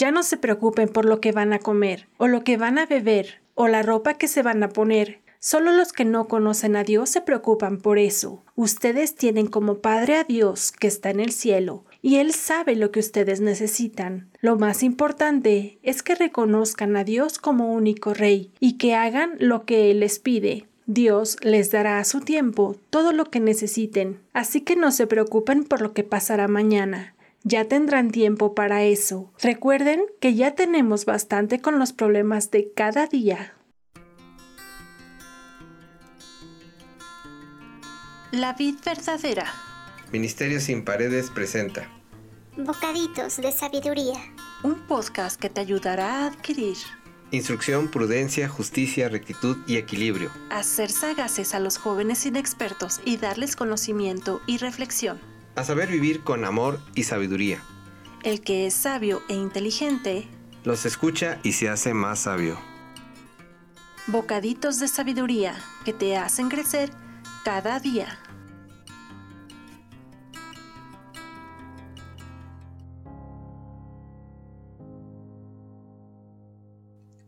Ya no se preocupen por lo que van a comer, o lo que van a beber, o la ropa que se van a poner. Solo los que no conocen a Dios se preocupan por eso. Ustedes tienen como Padre a Dios que está en el cielo, y Él sabe lo que ustedes necesitan. Lo más importante es que reconozcan a Dios como único Rey y que hagan lo que Él les pide. Dios les dará a su tiempo todo lo que necesiten, así que no se preocupen por lo que pasará mañana. Ya tendrán tiempo para eso. Recuerden que ya tenemos bastante con los problemas de cada día. La vid verdadera. Ministerio sin paredes presenta Bocaditos de sabiduría. Un podcast que te ayudará a adquirir, instrucción, prudencia, justicia, rectitud y equilibrio. a ser sagaces a los jóvenes inexpertos y darles conocimiento y reflexión. A saber vivir con amor y sabiduría. El que es sabio e inteligente, Los escucha y se hace más sabio. bocaditos de sabiduría que te hacen crecer cada día.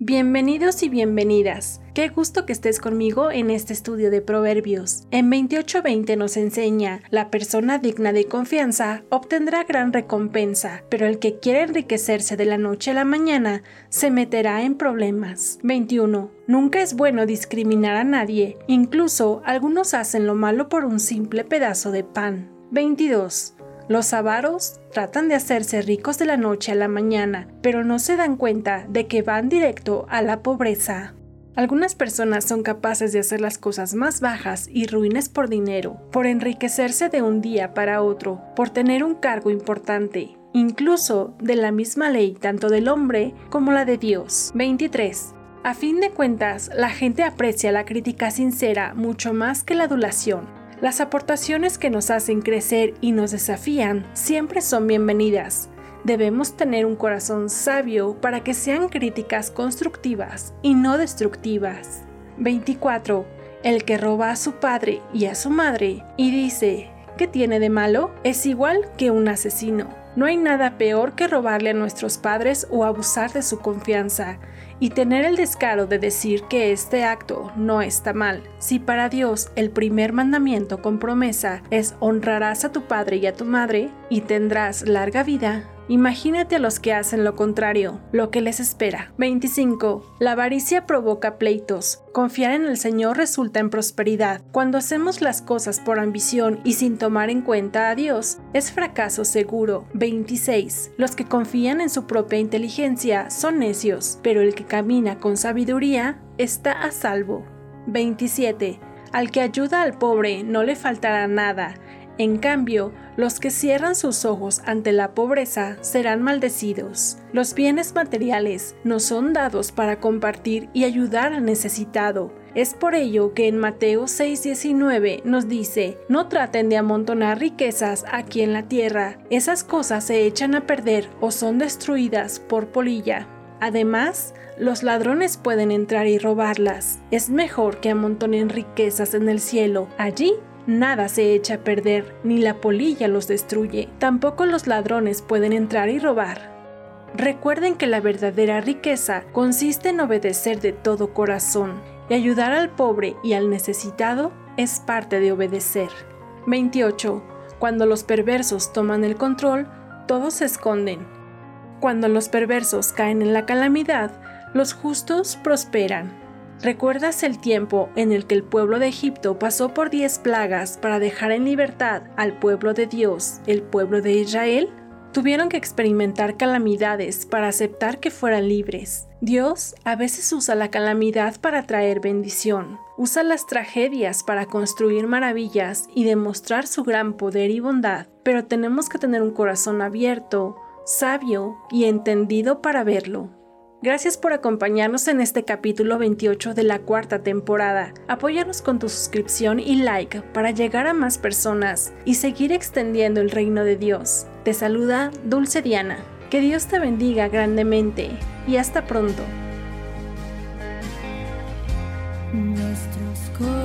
Bienvenidos y bienvenidas. Qué gusto que estés conmigo en este estudio de Proverbios. En 28:20 nos enseña, la persona digna de confianza obtendrá gran recompensa, pero el que quiere enriquecerse de la noche a la mañana se meterá en problemas. 21. Nunca es bueno discriminar a nadie, incluso algunos hacen lo malo por un simple pedazo de pan. 22. Los avaros tratan de hacerse ricos de la noche a la mañana, pero no se dan cuenta de que van directo a la pobreza. Algunas personas son capaces de hacer las cosas más bajas y ruines por dinero, por enriquecerse de un día para otro, por tener un cargo importante, incluso de la misma ley tanto del hombre como la de Dios. 23. A fin de cuentas, la gente aprecia la crítica sincera mucho más que la adulación. Las aportaciones que nos hacen crecer y nos desafían siempre son bienvenidas. Debemos tener un corazón sabio para que sean críticas constructivas y no destructivas. 24. El que roba a su padre y a su madre y dice, ¿qué tiene de malo? Es igual que un asesino. No hay nada peor que robarle a nuestros padres o abusar de su confianza y tener el descaro de decir que este acto no está mal. Si para Dios el primer mandamiento con promesa es honrarás a tu padre y a tu madre y tendrás larga vida, Imagínate a los que hacen lo contrario, lo que les espera. 25. La avaricia provoca pleitos. Confiar en el Señor resulta en prosperidad. Cuando hacemos las cosas por ambición y sin tomar en cuenta a Dios, es fracaso seguro. 26. Los que confían en su propia inteligencia son necios, pero el que camina con sabiduría está a salvo. 27. Al que ayuda al pobre no le faltará nada. En cambio, los que cierran sus ojos ante la pobreza serán maldecidos. Los bienes materiales no son dados para compartir y ayudar al necesitado. Es por ello que en Mateo 6:19 nos dice, no traten de amontonar riquezas aquí en la tierra, esas cosas se echan a perder o son destruidas por polilla. Además, los ladrones pueden entrar y robarlas. Es mejor que amontonen riquezas en el cielo. Allí Nada se echa a perder, ni la polilla los destruye, tampoco los ladrones pueden entrar y robar. Recuerden que la verdadera riqueza consiste en obedecer de todo corazón, y ayudar al pobre y al necesitado es parte de obedecer. 28. Cuando los perversos toman el control, todos se esconden. Cuando los perversos caen en la calamidad, los justos prosperan. ¿Recuerdas el tiempo en el que el pueblo de Egipto pasó por diez plagas para dejar en libertad al pueblo de Dios, el pueblo de Israel? Tuvieron que experimentar calamidades para aceptar que fueran libres. Dios a veces usa la calamidad para traer bendición, usa las tragedias para construir maravillas y demostrar su gran poder y bondad, pero tenemos que tener un corazón abierto, sabio y entendido para verlo. Gracias por acompañarnos en este capítulo 28 de la cuarta temporada. Apóyanos con tu suscripción y like para llegar a más personas y seguir extendiendo el reino de Dios. Te saluda Dulce Diana. Que Dios te bendiga grandemente y hasta pronto. Nuestros corazones.